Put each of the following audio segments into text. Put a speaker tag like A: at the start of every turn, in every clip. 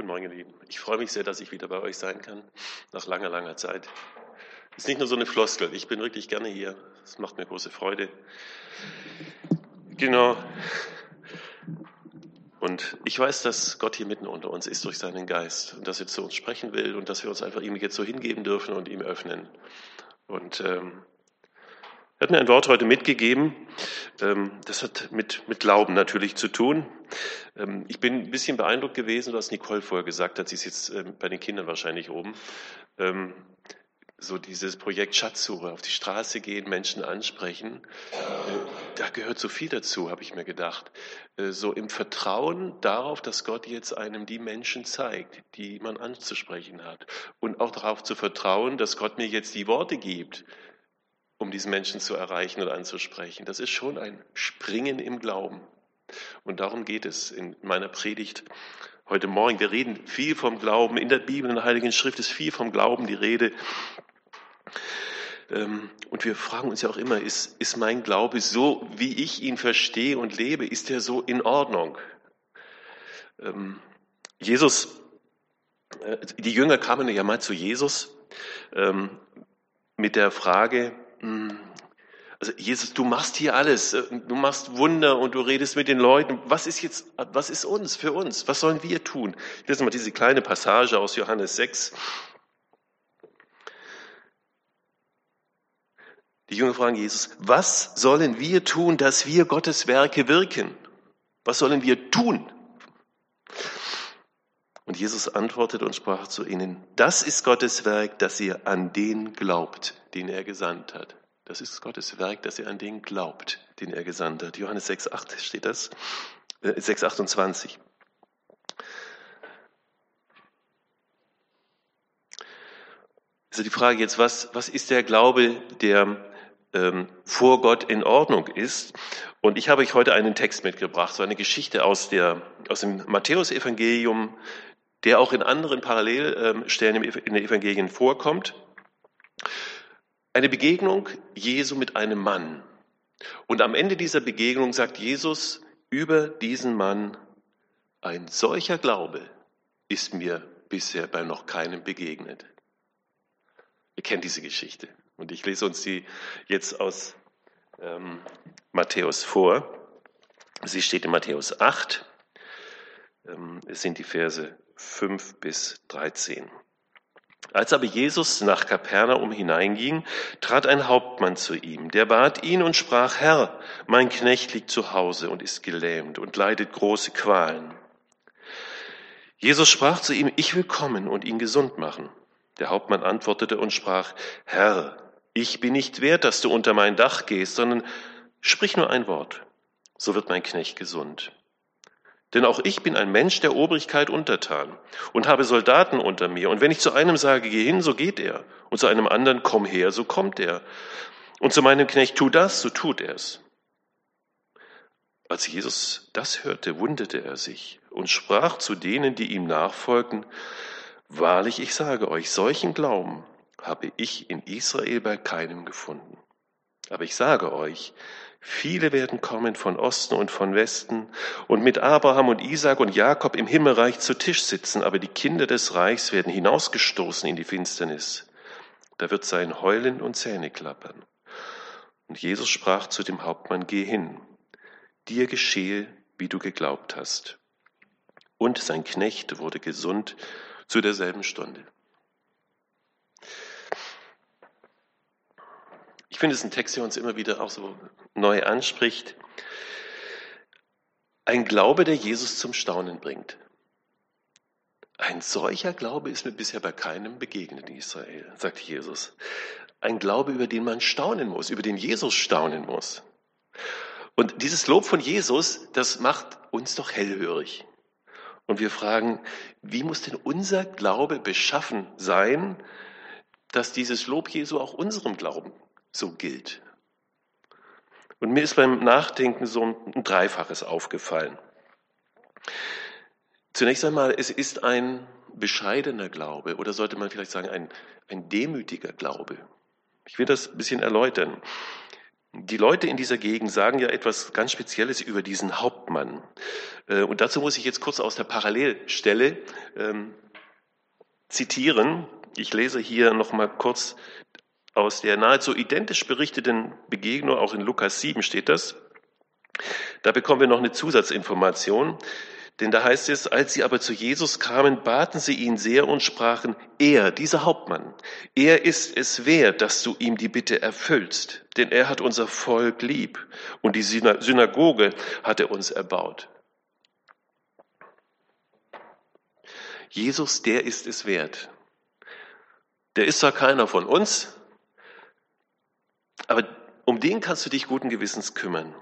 A: Guten Morgen, ihr Lieben. Ich freue mich sehr, dass ich wieder bei euch sein kann, nach langer, langer Zeit. Ist nicht nur so eine Floskel, ich bin wirklich gerne hier. Es macht mir große Freude. Genau. Und ich weiß, dass Gott hier mitten unter uns ist durch seinen Geist und dass er zu uns sprechen will und dass wir uns einfach ihm jetzt so hingeben dürfen und ihm öffnen. Und ähm, er hat mir ein Wort heute mitgegeben. Ähm, das hat mit, mit Glauben natürlich zu tun. Ähm, ich bin ein bisschen beeindruckt gewesen, was Nicole vorher gesagt hat. Sie ist jetzt ähm, bei den Kindern wahrscheinlich oben. So dieses Projekt Schatzsuche, auf die Straße gehen, Menschen ansprechen. Äh, da gehört so viel dazu, habe ich mir gedacht. Äh, so im Vertrauen darauf, dass Gott jetzt einem die Menschen zeigt, die man anzusprechen hat. Und auch darauf zu vertrauen, dass Gott mir jetzt die Worte gibt, um diesen Menschen zu erreichen und anzusprechen. Das ist schon ein Springen im Glauben. Und darum geht es in meiner Predigt heute Morgen. Wir reden viel vom Glauben. In der Bibel, in der Heiligen Schrift ist viel vom Glauben die Rede. Ähm, und wir fragen uns ja auch immer, ist, ist mein Glaube so, wie ich ihn verstehe und lebe, ist er so in Ordnung? Ähm, Jesus, äh, die Jünger kamen ja mal zu Jesus ähm, mit der Frage. Also Jesus, du machst hier alles, du machst Wunder und du redest mit den Leuten. Was ist jetzt, was ist uns, für uns? Was sollen wir tun? Ich lese mal diese kleine Passage aus Johannes 6. Die Jünger fragen Jesus, was sollen wir tun, dass wir Gottes Werke wirken? Was sollen wir tun? Und Jesus antwortete und sprach zu ihnen, das ist Gottes Werk, dass ihr an den glaubt, den er gesandt hat. Das ist Gottes Werk, dass ihr an den glaubt, den er gesandt hat. Johannes 6, 8 steht das, äh, 6, 28. Also die Frage jetzt, was, was ist der Glaube, der ähm, vor Gott in Ordnung ist? Und ich habe euch heute einen Text mitgebracht, so eine Geschichte aus, der, aus dem Matthäusevangelium, der auch in anderen Parallelstellen in den Evangelien vorkommt. Eine Begegnung Jesu mit einem Mann. Und am Ende dieser Begegnung sagt Jesus über diesen Mann, ein solcher Glaube ist mir bisher bei noch keinem begegnet. Ihr kennt diese Geschichte. Und ich lese uns sie jetzt aus ähm, Matthäus vor. Sie steht in Matthäus 8. Ähm, es sind die Verse 5 bis 13. Als aber Jesus nach Kapernaum hineinging, trat ein Hauptmann zu ihm, der bat ihn und sprach, Herr, mein Knecht liegt zu Hause und ist gelähmt und leidet große Qualen. Jesus sprach zu ihm, ich will kommen und ihn gesund machen. Der Hauptmann antwortete und sprach, Herr, ich bin nicht wert, dass du unter mein Dach gehst, sondern sprich nur ein Wort, so wird mein Knecht gesund. Denn auch ich bin ein Mensch der Obrigkeit untertan und habe Soldaten unter mir. Und wenn ich zu einem sage, geh hin, so geht er. Und zu einem anderen, komm her, so kommt er. Und zu meinem Knecht, tu das, so tut er es. Als Jesus das hörte, wunderte er sich und sprach zu denen, die ihm nachfolgten, Wahrlich, ich sage euch, solchen Glauben habe ich in Israel bei keinem gefunden. Aber ich sage euch, Viele werden kommen von Osten und von Westen und mit Abraham und Isaac und Jakob im Himmelreich zu Tisch sitzen, aber die Kinder des Reichs werden hinausgestoßen in die Finsternis. Da wird sein Heulen und Zähne klappern. Und Jesus sprach zu dem Hauptmann, geh hin, dir geschehe, wie du geglaubt hast. Und sein Knecht wurde gesund zu derselben Stunde. Ich finde es ein Text, der uns immer wieder auch so neu anspricht. Ein Glaube, der Jesus zum Staunen bringt. Ein solcher Glaube ist mir bisher bei keinem begegnet in Israel, sagt Jesus. Ein Glaube, über den man staunen muss, über den Jesus staunen muss. Und dieses Lob von Jesus, das macht uns doch hellhörig. Und wir fragen, wie muss denn unser Glaube beschaffen sein, dass dieses Lob Jesu auch unserem Glauben so gilt. Und mir ist beim Nachdenken so ein Dreifaches aufgefallen. Zunächst einmal, es ist ein bescheidener Glaube oder sollte man vielleicht sagen, ein, ein demütiger Glaube. Ich will das ein bisschen erläutern. Die Leute in dieser Gegend sagen ja etwas ganz Spezielles über diesen Hauptmann. Äh, und dazu muss ich jetzt kurz aus der Parallelstelle ähm, zitieren. Ich lese hier nochmal kurz aus der nahezu identisch berichteten Begegnung, auch in Lukas 7 steht das. Da bekommen wir noch eine Zusatzinformation. Denn da heißt es, als sie aber zu Jesus kamen, baten sie ihn sehr und sprachen, er, dieser Hauptmann, er ist es wert, dass du ihm die Bitte erfüllst, denn er hat unser Volk lieb und die Synagoge hat er uns erbaut. Jesus, der ist es wert. Der ist zwar keiner von uns, aber um den kannst du dich guten Gewissens kümmern.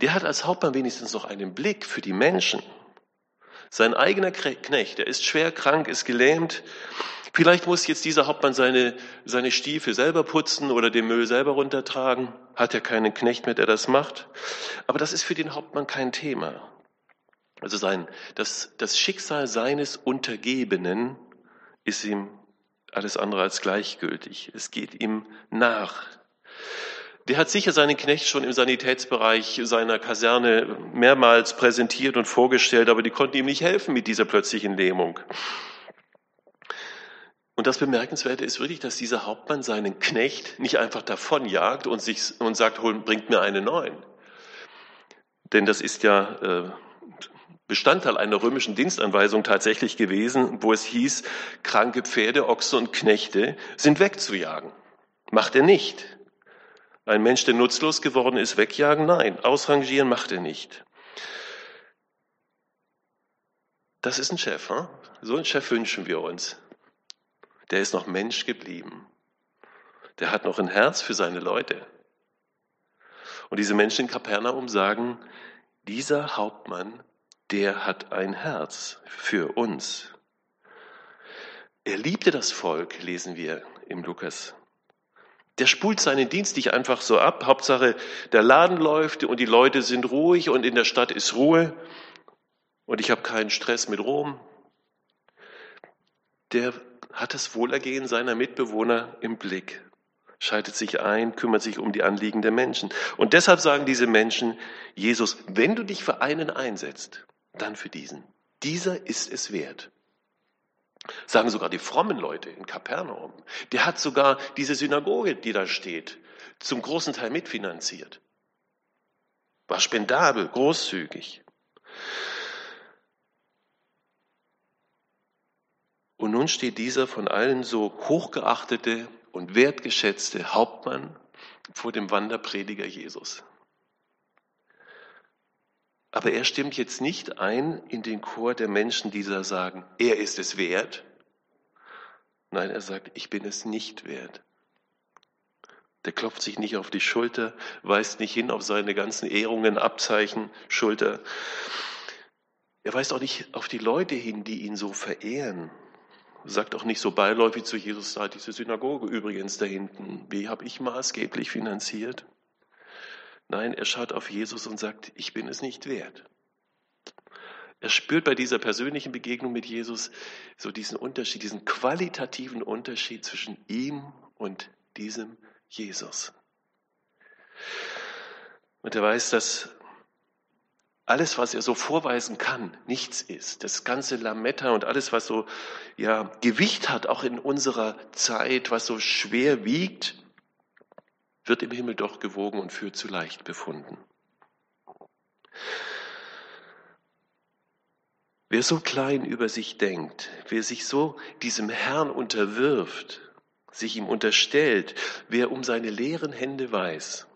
A: Der hat als Hauptmann wenigstens noch einen Blick für die Menschen. Sein eigener Knecht, der ist schwer krank, ist gelähmt. Vielleicht muss jetzt dieser Hauptmann seine, seine Stiefel selber putzen oder den Müll selber runtertragen. Hat er keinen Knecht mehr, der das macht. Aber das ist für den Hauptmann kein Thema. Also sein, das, das Schicksal seines Untergebenen ist ihm alles andere als gleichgültig. Es geht ihm nach. Der hat sicher seinen Knecht schon im Sanitätsbereich seiner Kaserne mehrmals präsentiert und vorgestellt, aber die konnten ihm nicht helfen mit dieser plötzlichen Lähmung. Und das Bemerkenswerte ist wirklich, dass dieser Hauptmann seinen Knecht nicht einfach davonjagt und, sich, und sagt, hol, bringt mir einen neuen. Denn das ist ja äh, Bestandteil einer römischen Dienstanweisung tatsächlich gewesen, wo es hieß, kranke Pferde, Ochse und Knechte sind wegzujagen. Macht er nicht. Ein Mensch, der nutzlos geworden ist, wegjagen? Nein. Ausrangieren macht er nicht. Das ist ein Chef. Hm? So einen Chef wünschen wir uns. Der ist noch Mensch geblieben. Der hat noch ein Herz für seine Leute. Und diese Menschen in Kapernaum sagen, dieser Hauptmann, der hat ein Herz für uns. Er liebte das Volk, lesen wir im Lukas der spult seinen Dienst nicht einfach so ab. Hauptsache, der Laden läuft und die Leute sind ruhig und in der Stadt ist Ruhe und ich habe keinen Stress mit Rom. Der hat das Wohlergehen seiner Mitbewohner im Blick, schaltet sich ein, kümmert sich um die Anliegen der Menschen. Und deshalb sagen diese Menschen, Jesus, wenn du dich für einen einsetzt, dann für diesen. Dieser ist es wert. Sagen sogar die frommen Leute in Kapernaum. Der hat sogar diese Synagoge, die da steht, zum großen Teil mitfinanziert. War spendabel, großzügig. Und nun steht dieser von allen so hochgeachtete und wertgeschätzte Hauptmann vor dem Wanderprediger Jesus. Aber er stimmt jetzt nicht ein in den Chor der Menschen, die da sagen, er ist es wert. Nein, er sagt, ich bin es nicht wert. Der klopft sich nicht auf die Schulter, weist nicht hin auf seine ganzen Ehrungen, Abzeichen, Schulter. Er weist auch nicht auf die Leute hin, die ihn so verehren. Sagt auch nicht so beiläufig zu Jesus, da diese Synagoge übrigens da hinten, wie habe ich maßgeblich finanziert? Nein, er schaut auf Jesus und sagt, ich bin es nicht wert. Er spürt bei dieser persönlichen Begegnung mit Jesus so diesen Unterschied, diesen qualitativen Unterschied zwischen ihm und diesem Jesus. Und er weiß, dass alles, was er so vorweisen kann, nichts ist. Das ganze Lametta und alles, was so ja, Gewicht hat, auch in unserer Zeit, was so schwer wiegt, wird im Himmel doch gewogen und für zu leicht befunden. Wer so klein über sich denkt, wer sich so diesem Herrn unterwirft, sich ihm unterstellt, wer um seine leeren Hände weiß,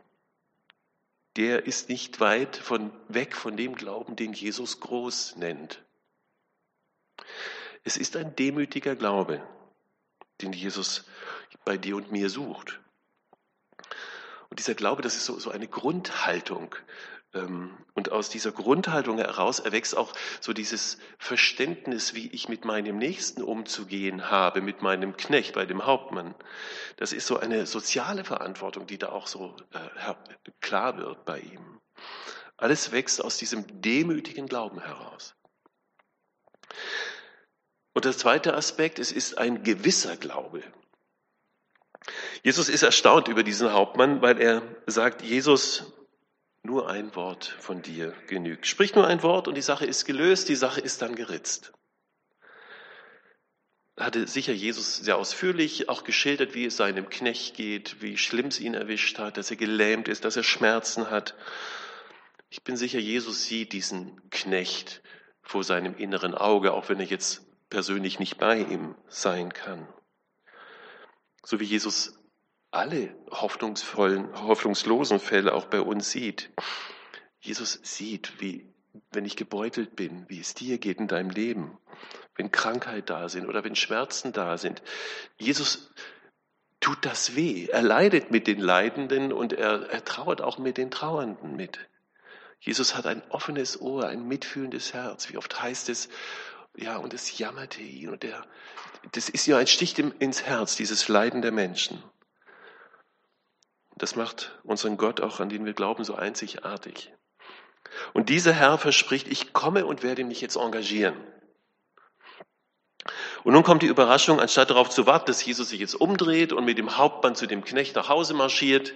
A: der ist nicht weit von, weg von dem Glauben, den Jesus groß nennt. Es ist ein demütiger Glaube, den Jesus bei dir und mir sucht. Und dieser Glaube, das ist so, so eine Grundhaltung. Ähm, und aus dieser Grundhaltung heraus erwächst auch so dieses Verständnis, wie ich mit meinem Nächsten umzugehen habe, mit meinem Knecht, bei dem Hauptmann. Das ist so eine soziale Verantwortung, die da auch so äh, klar wird bei ihm. Alles wächst aus diesem demütigen Glauben heraus. Und der zweite Aspekt, es ist ein gewisser Glaube. Jesus ist erstaunt über diesen Hauptmann, weil er sagt, Jesus, nur ein Wort von dir genügt. Sprich nur ein Wort und die Sache ist gelöst, die Sache ist dann geritzt. Hatte sicher Jesus sehr ausführlich auch geschildert, wie es seinem Knecht geht, wie schlimm es ihn erwischt hat, dass er gelähmt ist, dass er Schmerzen hat. Ich bin sicher, Jesus sieht diesen Knecht vor seinem inneren Auge, auch wenn er jetzt persönlich nicht bei ihm sein kann. So wie Jesus alle hoffnungsvollen, hoffnungslosen Fälle auch bei uns sieht. Jesus sieht, wie, wenn ich gebeutelt bin, wie es dir geht in deinem Leben, wenn Krankheit da sind oder wenn Schmerzen da sind. Jesus tut das weh. Er leidet mit den Leidenden und er, er trauert auch mit den Trauernden mit. Jesus hat ein offenes Ohr, ein mitfühlendes Herz. Wie oft heißt es, ja, und es jammerte ihn und er, das ist ja ein Stich ins Herz, dieses Leiden der Menschen. Das macht unseren Gott, auch an den wir glauben, so einzigartig. Und dieser Herr verspricht, ich komme und werde mich jetzt engagieren. Und nun kommt die Überraschung, anstatt darauf zu warten, dass Jesus sich jetzt umdreht und mit dem Hauptmann zu dem Knecht nach Hause marschiert,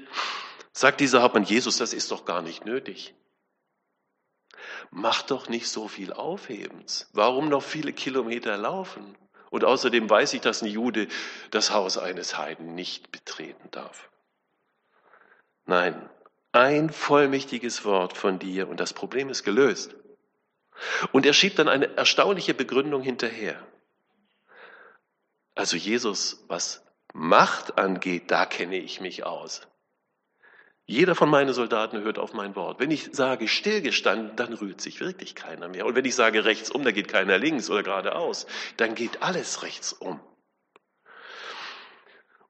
A: sagt dieser Hauptmann, Jesus, das ist doch gar nicht nötig. Mach doch nicht so viel Aufhebens. Warum noch viele Kilometer laufen? Und außerdem weiß ich, dass ein Jude das Haus eines Heiden nicht betreten darf. Nein, ein vollmächtiges Wort von dir und das Problem ist gelöst. Und er schiebt dann eine erstaunliche Begründung hinterher. Also Jesus, was Macht angeht, da kenne ich mich aus. Jeder von meinen Soldaten hört auf mein Wort. Wenn ich sage stillgestanden, dann rührt sich wirklich keiner mehr. Und wenn ich sage rechts um, dann geht keiner links oder geradeaus. Dann geht alles rechts um.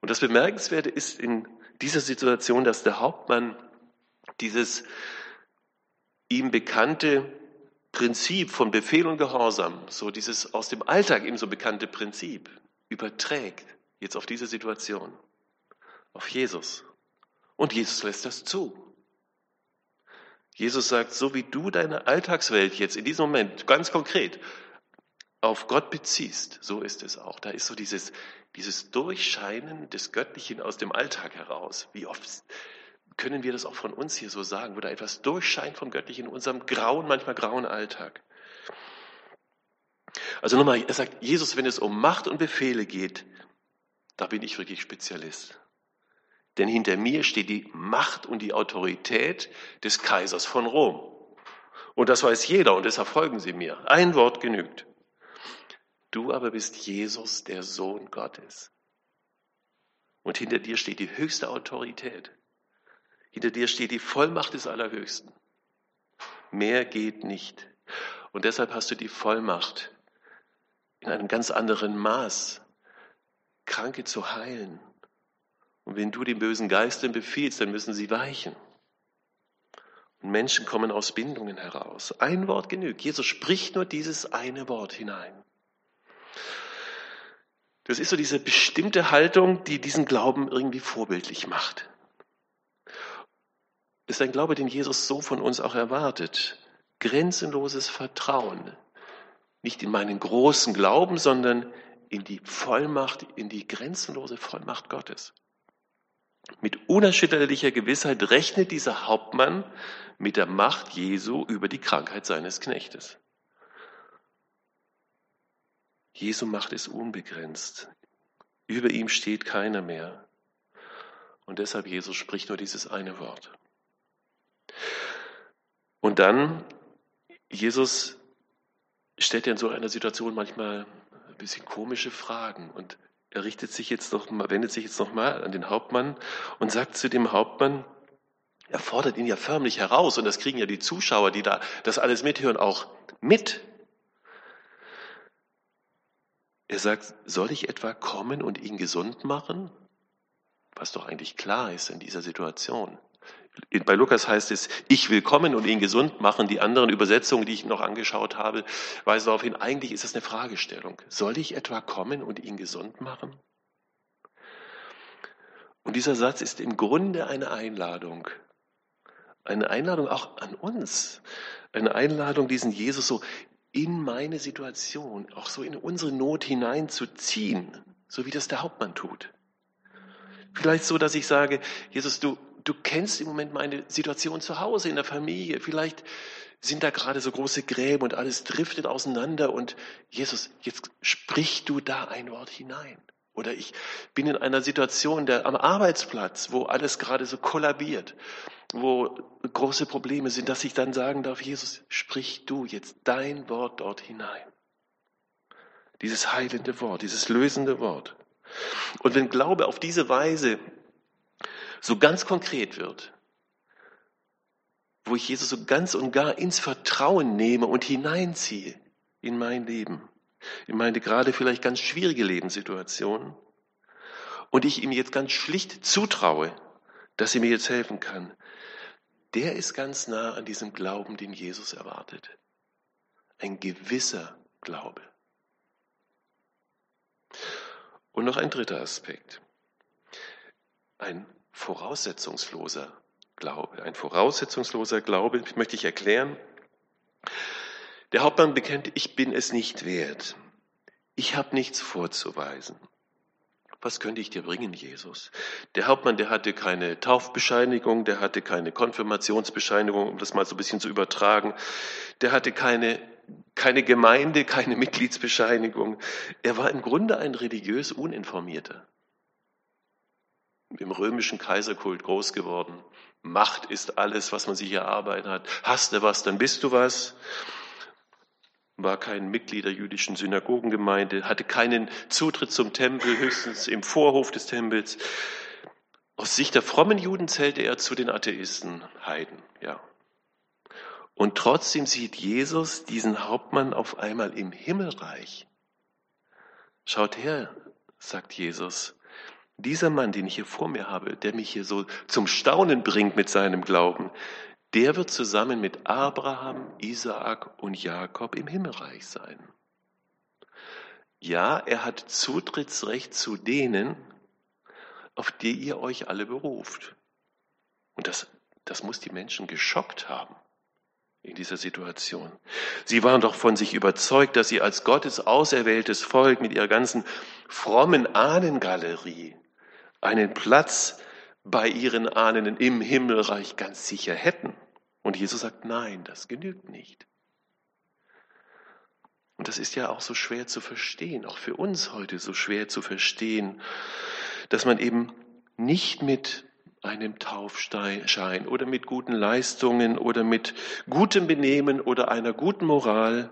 A: Und das Bemerkenswerte ist in dieser Situation, dass der Hauptmann dieses ihm bekannte Prinzip von Befehl und Gehorsam, so dieses aus dem Alltag ihm so bekannte Prinzip, überträgt jetzt auf diese Situation, auf Jesus. Und Jesus lässt das zu. Jesus sagt, so wie du deine Alltagswelt jetzt in diesem Moment ganz konkret auf Gott beziehst, so ist es auch. Da ist so dieses, dieses Durchscheinen des Göttlichen aus dem Alltag heraus. Wie oft können wir das auch von uns hier so sagen, wo da etwas durchscheint vom Göttlichen in unserem grauen, manchmal grauen Alltag. Also nochmal, er sagt, Jesus, wenn es um Macht und Befehle geht, da bin ich wirklich Spezialist. Denn hinter mir steht die Macht und die Autorität des Kaisers von Rom. Und das weiß jeder und deshalb folgen Sie mir. Ein Wort genügt. Du aber bist Jesus, der Sohn Gottes. Und hinter dir steht die höchste Autorität. Hinter dir steht die Vollmacht des Allerhöchsten. Mehr geht nicht. Und deshalb hast du die Vollmacht, in einem ganz anderen Maß Kranke zu heilen. Und wenn du den bösen Geistern befiehlst, dann müssen sie weichen. Und Menschen kommen aus Bindungen heraus. Ein Wort genügt. Jesus spricht nur dieses eine Wort hinein. Das ist so diese bestimmte Haltung, die diesen Glauben irgendwie vorbildlich macht. Ist ein Glaube, den Jesus so von uns auch erwartet. Grenzenloses Vertrauen. Nicht in meinen großen Glauben, sondern in die Vollmacht, in die grenzenlose Vollmacht Gottes. Mit unerschütterlicher Gewissheit rechnet dieser Hauptmann mit der Macht Jesu über die Krankheit seines Knechtes. Jesu Macht ist unbegrenzt. Über ihm steht keiner mehr. Und deshalb Jesus spricht nur dieses eine Wort. Und dann, Jesus stellt ja in so einer Situation manchmal ein bisschen komische Fragen und er richtet sich jetzt noch mal, wendet sich jetzt nochmal an den Hauptmann und sagt zu dem Hauptmann, er fordert ihn ja förmlich heraus und das kriegen ja die Zuschauer, die da das alles mithören, auch mit. Er sagt, soll ich etwa kommen und ihn gesund machen? Was doch eigentlich klar ist in dieser Situation. Bei Lukas heißt es, ich will kommen und ihn gesund machen. Die anderen Übersetzungen, die ich noch angeschaut habe, weisen darauf hin, eigentlich ist es eine Fragestellung. Soll ich etwa kommen und ihn gesund machen? Und dieser Satz ist im Grunde eine Einladung. Eine Einladung auch an uns. Eine Einladung, diesen Jesus so in meine Situation, auch so in unsere Not hineinzuziehen, so wie das der Hauptmann tut. Vielleicht so, dass ich sage, Jesus, du, du kennst im Moment meine Situation zu Hause, in der Familie. Vielleicht sind da gerade so große Gräben und alles driftet auseinander und Jesus, jetzt sprich du da ein Wort hinein. Oder ich bin in einer Situation der, am Arbeitsplatz, wo alles gerade so kollabiert, wo große Probleme sind, dass ich dann sagen darf, Jesus, sprich du jetzt dein Wort dort hinein. Dieses heilende Wort, dieses lösende Wort. Und wenn Glaube auf diese Weise so ganz konkret wird, wo ich Jesus so ganz und gar ins Vertrauen nehme und hineinziehe in mein Leben, in meine gerade vielleicht ganz schwierige Lebenssituation, und ich ihm jetzt ganz schlicht zutraue, dass er mir jetzt helfen kann, der ist ganz nah an diesem Glauben, den Jesus erwartet. Ein gewisser Glaube. Und noch ein dritter Aspekt. Ein voraussetzungsloser Glaube. Ein voraussetzungsloser Glaube, möchte ich erklären. Der Hauptmann bekennt, ich bin es nicht wert. Ich habe nichts vorzuweisen. Was könnte ich dir bringen, Jesus? Der Hauptmann, der hatte keine Taufbescheinigung, der hatte keine Konfirmationsbescheinigung, um das mal so ein bisschen zu übertragen. Der hatte keine, keine Gemeinde, keine Mitgliedsbescheinigung. Er war im Grunde ein religiös Uninformierter. Im römischen Kaiserkult groß geworden. Macht ist alles, was man sich erarbeitet hat. Hast du was, dann bist du was war kein Mitglied der jüdischen Synagogengemeinde, hatte keinen Zutritt zum Tempel, höchstens im Vorhof des Tempels. Aus Sicht der frommen Juden zählte er zu den Atheisten, Heiden, ja. Und trotzdem sieht Jesus diesen Hauptmann auf einmal im Himmelreich. Schaut her, sagt Jesus, dieser Mann, den ich hier vor mir habe, der mich hier so zum Staunen bringt mit seinem Glauben, der wird zusammen mit Abraham, Isaak und Jakob im Himmelreich sein. Ja, er hat Zutrittsrecht zu denen, auf die ihr euch alle beruft. Und das, das muss die Menschen geschockt haben in dieser Situation. Sie waren doch von sich überzeugt, dass sie als Gottes auserwähltes Volk mit ihrer ganzen frommen Ahnengalerie einen Platz bei ihren Ahnen im Himmelreich ganz sicher hätten. Und Jesus sagt, nein, das genügt nicht. Und das ist ja auch so schwer zu verstehen, auch für uns heute so schwer zu verstehen, dass man eben nicht mit einem Taufschein oder mit guten Leistungen oder mit gutem Benehmen oder einer guten Moral,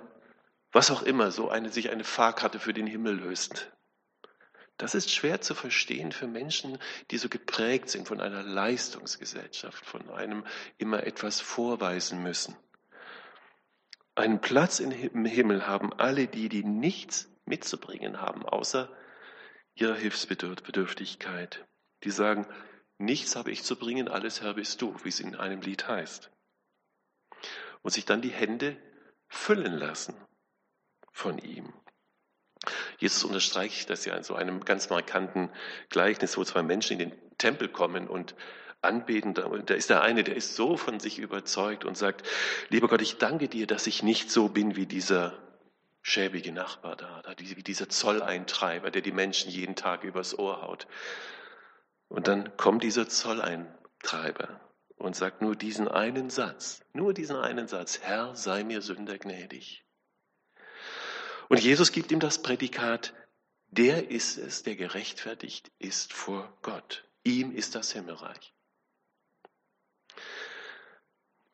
A: was auch immer, so eine, sich eine Fahrkarte für den Himmel löst. Das ist schwer zu verstehen für Menschen, die so geprägt sind von einer Leistungsgesellschaft, von einem immer etwas vorweisen müssen. Einen Platz im Himmel haben alle die, die nichts mitzubringen haben, außer ihrer Hilfsbedürftigkeit. Die sagen, nichts habe ich zu bringen, alles Herr bist du, wie es in einem Lied heißt. Und sich dann die Hände füllen lassen von ihm. Jesus unterstreicht das ja in so einem ganz markanten Gleichnis, wo zwei Menschen in den Tempel kommen und anbeten. Da ist der eine, der ist so von sich überzeugt und sagt, lieber Gott, ich danke dir, dass ich nicht so bin wie dieser schäbige Nachbar da, wie dieser Zolleintreiber, der die Menschen jeden Tag übers Ohr haut. Und dann kommt dieser Zolleintreiber und sagt nur diesen einen Satz, nur diesen einen Satz, Herr, sei mir Sünder gnädig. Und Jesus gibt ihm das Prädikat, der ist es, der gerechtfertigt ist vor Gott. Ihm ist das Himmelreich.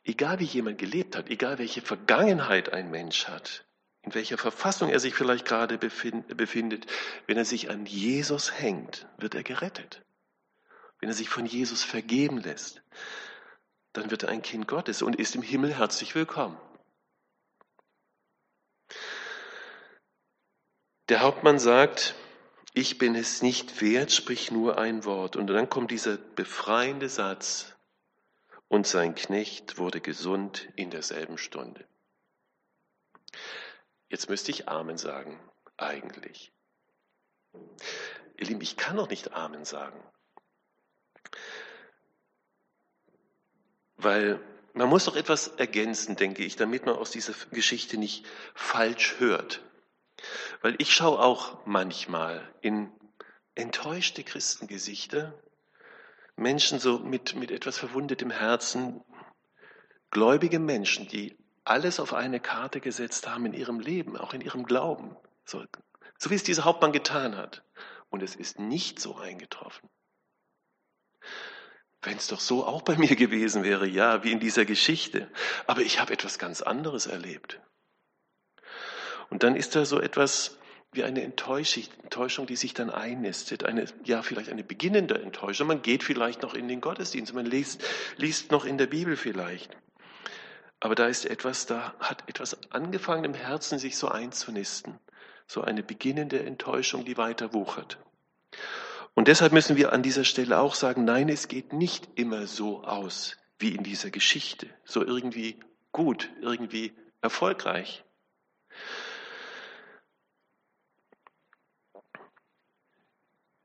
A: Egal wie jemand gelebt hat, egal welche Vergangenheit ein Mensch hat, in welcher Verfassung er sich vielleicht gerade befindet, wenn er sich an Jesus hängt, wird er gerettet. Wenn er sich von Jesus vergeben lässt, dann wird er ein Kind Gottes und ist im Himmel herzlich willkommen. Der Hauptmann sagt, ich bin es nicht wert, sprich nur ein Wort. Und dann kommt dieser befreiende Satz, und sein Knecht wurde gesund in derselben Stunde. Jetzt müsste ich Amen sagen, eigentlich. Ihr Lieben, ich kann doch nicht Amen sagen. Weil man muss doch etwas ergänzen, denke ich, damit man aus dieser Geschichte nicht falsch hört. Weil ich schaue auch manchmal in enttäuschte Christengesichter, Menschen so mit, mit etwas verwundetem Herzen, gläubige Menschen, die alles auf eine Karte gesetzt haben in ihrem Leben, auch in ihrem Glauben. So, so wie es dieser Hauptmann getan hat. Und es ist nicht so eingetroffen. Wenn es doch so auch bei mir gewesen wäre, ja, wie in dieser Geschichte. Aber ich habe etwas ganz anderes erlebt. Und dann ist da so etwas wie eine Enttäuschung, die sich dann einnistet. Eine, ja, vielleicht eine beginnende Enttäuschung. Man geht vielleicht noch in den Gottesdienst, man liest, liest noch in der Bibel vielleicht. Aber da ist etwas, da hat etwas angefangen im Herzen sich so einzunisten. So eine beginnende Enttäuschung, die weiter wuchert. Und deshalb müssen wir an dieser Stelle auch sagen, nein, es geht nicht immer so aus wie in dieser Geschichte. So irgendwie gut, irgendwie erfolgreich.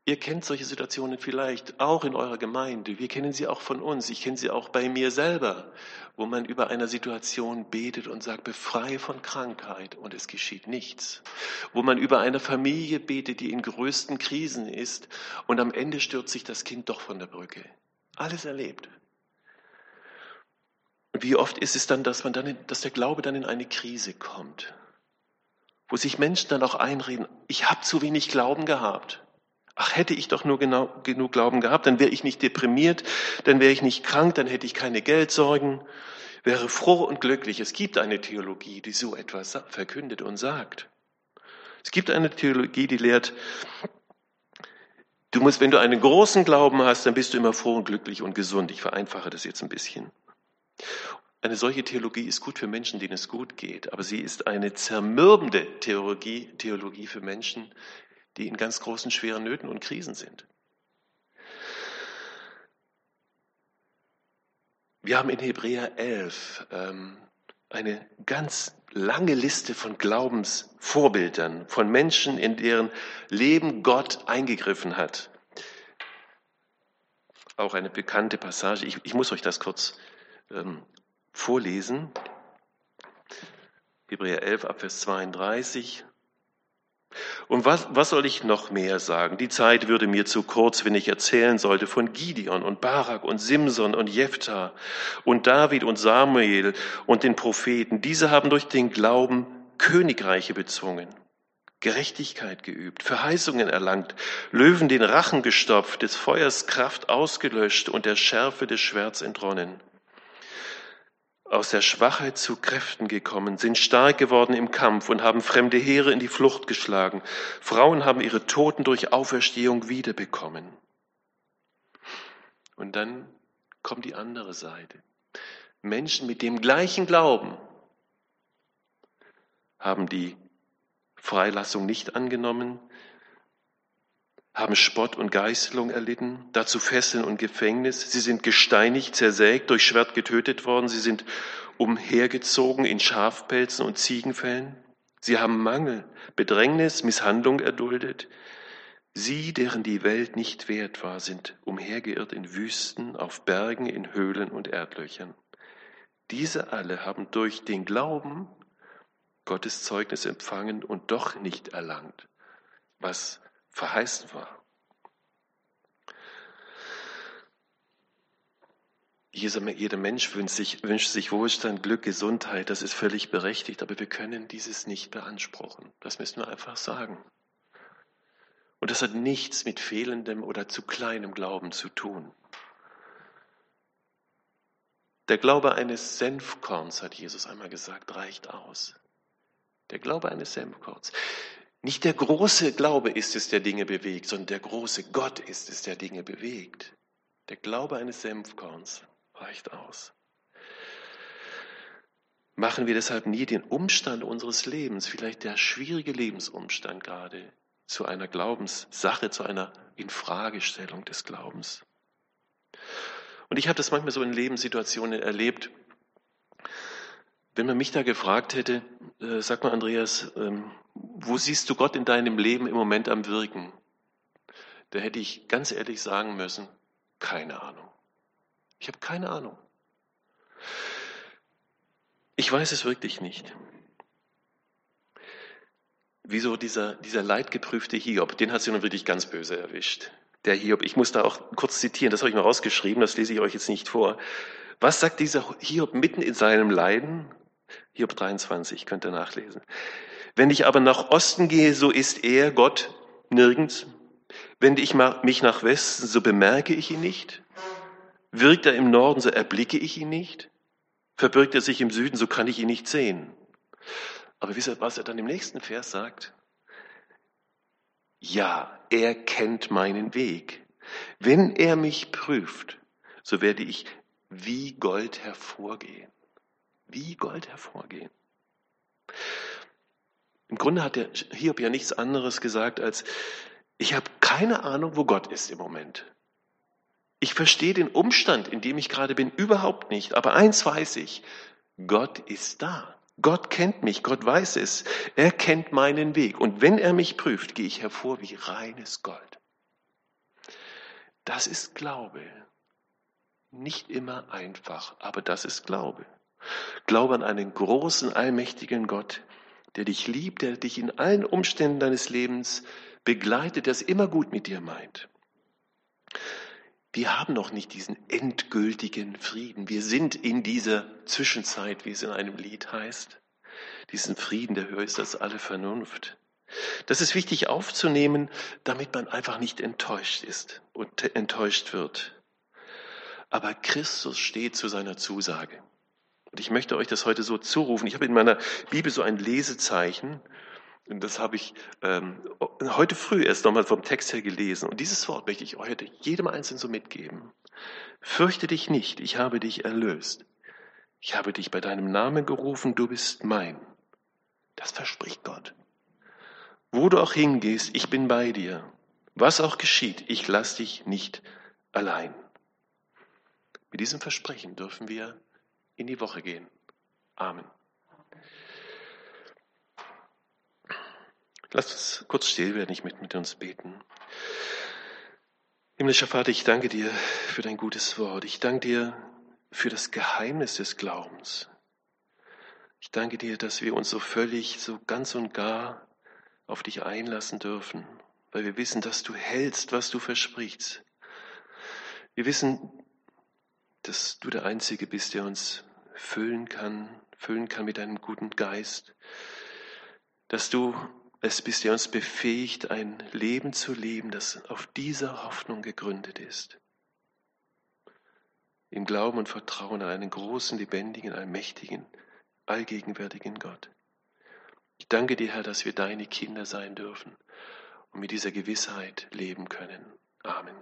A: Ihr kennt solche Situationen vielleicht auch in eurer Gemeinde. Wir kennen sie auch von uns. Ich kenne sie auch bei mir selber, wo man über einer Situation betet und sagt, befreie von Krankheit und es geschieht nichts. Wo man über eine Familie betet, die in größten Krisen ist und am Ende stürzt sich das Kind doch von der Brücke. Alles erlebt. Und wie oft ist es dann, dass man dann, dass der Glaube dann in eine Krise kommt, wo sich Menschen dann auch einreden, ich habe zu wenig Glauben gehabt. Ach, hätte ich doch nur genau, genug Glauben gehabt, dann wäre ich nicht deprimiert, dann wäre ich nicht krank, dann hätte ich keine Geldsorgen, wäre froh und glücklich. Es gibt eine Theologie, die so etwas verkündet und sagt. Es gibt eine Theologie, die lehrt, du musst, wenn du einen großen Glauben hast, dann bist du immer froh und glücklich und gesund. Ich vereinfache das jetzt ein bisschen. Eine solche Theologie ist gut für Menschen, denen es gut geht, aber sie ist eine zermürbende Theologie, Theologie für Menschen, die in ganz großen, schweren Nöten und Krisen sind. Wir haben in Hebräer 11 ähm, eine ganz lange Liste von Glaubensvorbildern, von Menschen, in deren Leben Gott eingegriffen hat. Auch eine bekannte Passage. Ich, ich muss euch das kurz ähm, vorlesen. Hebräer 11, Abvers 32. Und was, was soll ich noch mehr sagen? Die Zeit würde mir zu kurz, wenn ich erzählen sollte von Gideon und Barak und Simson und Jephthah und David und Samuel und den Propheten. Diese haben durch den Glauben Königreiche bezwungen, Gerechtigkeit geübt, Verheißungen erlangt, Löwen den Rachen gestopft, des Feuers Kraft ausgelöscht und der Schärfe des Schwerts entronnen aus der Schwachheit zu Kräften gekommen, sind stark geworden im Kampf und haben fremde Heere in die Flucht geschlagen. Frauen haben ihre Toten durch Auferstehung wiederbekommen. Und dann kommt die andere Seite. Menschen mit dem gleichen Glauben haben die Freilassung nicht angenommen, haben Spott und Geißelung erlitten, dazu Fesseln und Gefängnis. Sie sind gesteinigt, zersägt, durch Schwert getötet worden. Sie sind umhergezogen in Schafpelzen und Ziegenfällen. Sie haben Mangel, Bedrängnis, Misshandlung erduldet. Sie, deren die Welt nicht wert war, sind umhergeirrt in Wüsten, auf Bergen, in Höhlen und Erdlöchern. Diese alle haben durch den Glauben Gottes Zeugnis empfangen und doch nicht erlangt, was verheißen war. Jeder Mensch wünscht sich, wünscht sich Wohlstand, Glück, Gesundheit, das ist völlig berechtigt, aber wir können dieses nicht beanspruchen. Das müssen wir einfach sagen. Und das hat nichts mit fehlendem oder zu kleinem Glauben zu tun. Der Glaube eines Senfkorns, hat Jesus einmal gesagt, reicht aus. Der Glaube eines Senfkorns. Nicht der große Glaube ist es, der Dinge bewegt, sondern der große Gott ist es, der Dinge bewegt. Der Glaube eines Senfkorns reicht aus. Machen wir deshalb nie den Umstand unseres Lebens, vielleicht der schwierige Lebensumstand gerade, zu einer Glaubenssache, zu einer Infragestellung des Glaubens. Und ich habe das manchmal so in Lebenssituationen erlebt, wenn man mich da gefragt hätte, äh, sag mal Andreas, ähm, wo siehst du Gott in deinem Leben im Moment am Wirken? Da hätte ich ganz ehrlich sagen müssen, keine Ahnung. Ich habe keine Ahnung. Ich weiß es wirklich nicht. Wieso dieser, dieser leidgeprüfte Hiob, den hat sie nun wirklich ganz böse erwischt. der Hiob. Ich muss da auch kurz zitieren, das habe ich mal rausgeschrieben, das lese ich euch jetzt nicht vor. Was sagt dieser Hiob mitten in seinem Leiden? Hiob 23, könnt ihr nachlesen. Wenn ich aber nach Osten gehe, so ist er, Gott, nirgends. Wende ich mich nach Westen, so bemerke ich ihn nicht. Wirkt er im Norden, so erblicke ich ihn nicht. Verbirgt er sich im Süden, so kann ich ihn nicht sehen. Aber wisst ihr, was er dann im nächsten Vers sagt? Ja, er kennt meinen Weg. Wenn er mich prüft, so werde ich wie Gold hervorgehen. Wie Gold hervorgehen. Im Grunde hat der Hiob ja nichts anderes gesagt als, ich habe keine Ahnung, wo Gott ist im Moment. Ich verstehe den Umstand, in dem ich gerade bin, überhaupt nicht. Aber eins weiß ich, Gott ist da. Gott kennt mich, Gott weiß es. Er kennt meinen Weg. Und wenn er mich prüft, gehe ich hervor wie reines Gold. Das ist Glaube. Nicht immer einfach, aber das ist Glaube. Glaube an einen großen, allmächtigen Gott, der dich liebt, der dich in allen Umständen deines Lebens begleitet, der es immer gut mit dir meint. Wir haben noch nicht diesen endgültigen Frieden. Wir sind in dieser Zwischenzeit, wie es in einem Lied heißt. Diesen Frieden, der höher ist als alle Vernunft. Das ist wichtig aufzunehmen, damit man einfach nicht enttäuscht ist und enttäuscht wird. Aber Christus steht zu seiner Zusage. Und ich möchte euch das heute so zurufen. Ich habe in meiner Bibel so ein Lesezeichen. Und das habe ich ähm, heute früh erst nochmal vom Text her gelesen. Und dieses Wort möchte ich heute jedem Einzelnen so mitgeben. Fürchte dich nicht, ich habe dich erlöst. Ich habe dich bei deinem Namen gerufen, du bist mein. Das verspricht Gott. Wo du auch hingehst, ich bin bei dir. Was auch geschieht, ich lass dich nicht allein. Mit diesem Versprechen dürfen wir in die Woche gehen. Amen. Lasst uns kurz still werden, ich möchte mit uns beten. Himmlischer Vater, ich danke dir für dein gutes Wort. Ich danke dir für das Geheimnis des Glaubens. Ich danke dir, dass wir uns so völlig, so ganz und gar auf dich einlassen dürfen, weil wir wissen, dass du hältst, was du versprichst. Wir wissen, dass du der Einzige bist, der uns füllen kann, füllen kann mit deinem guten Geist, dass du es bist, der uns befähigt, ein Leben zu leben, das auf dieser Hoffnung gegründet ist. Im Glauben und Vertrauen an einen großen, lebendigen, allmächtigen, allgegenwärtigen Gott. Ich danke dir, Herr, dass wir deine Kinder sein dürfen und mit dieser Gewissheit leben können. Amen.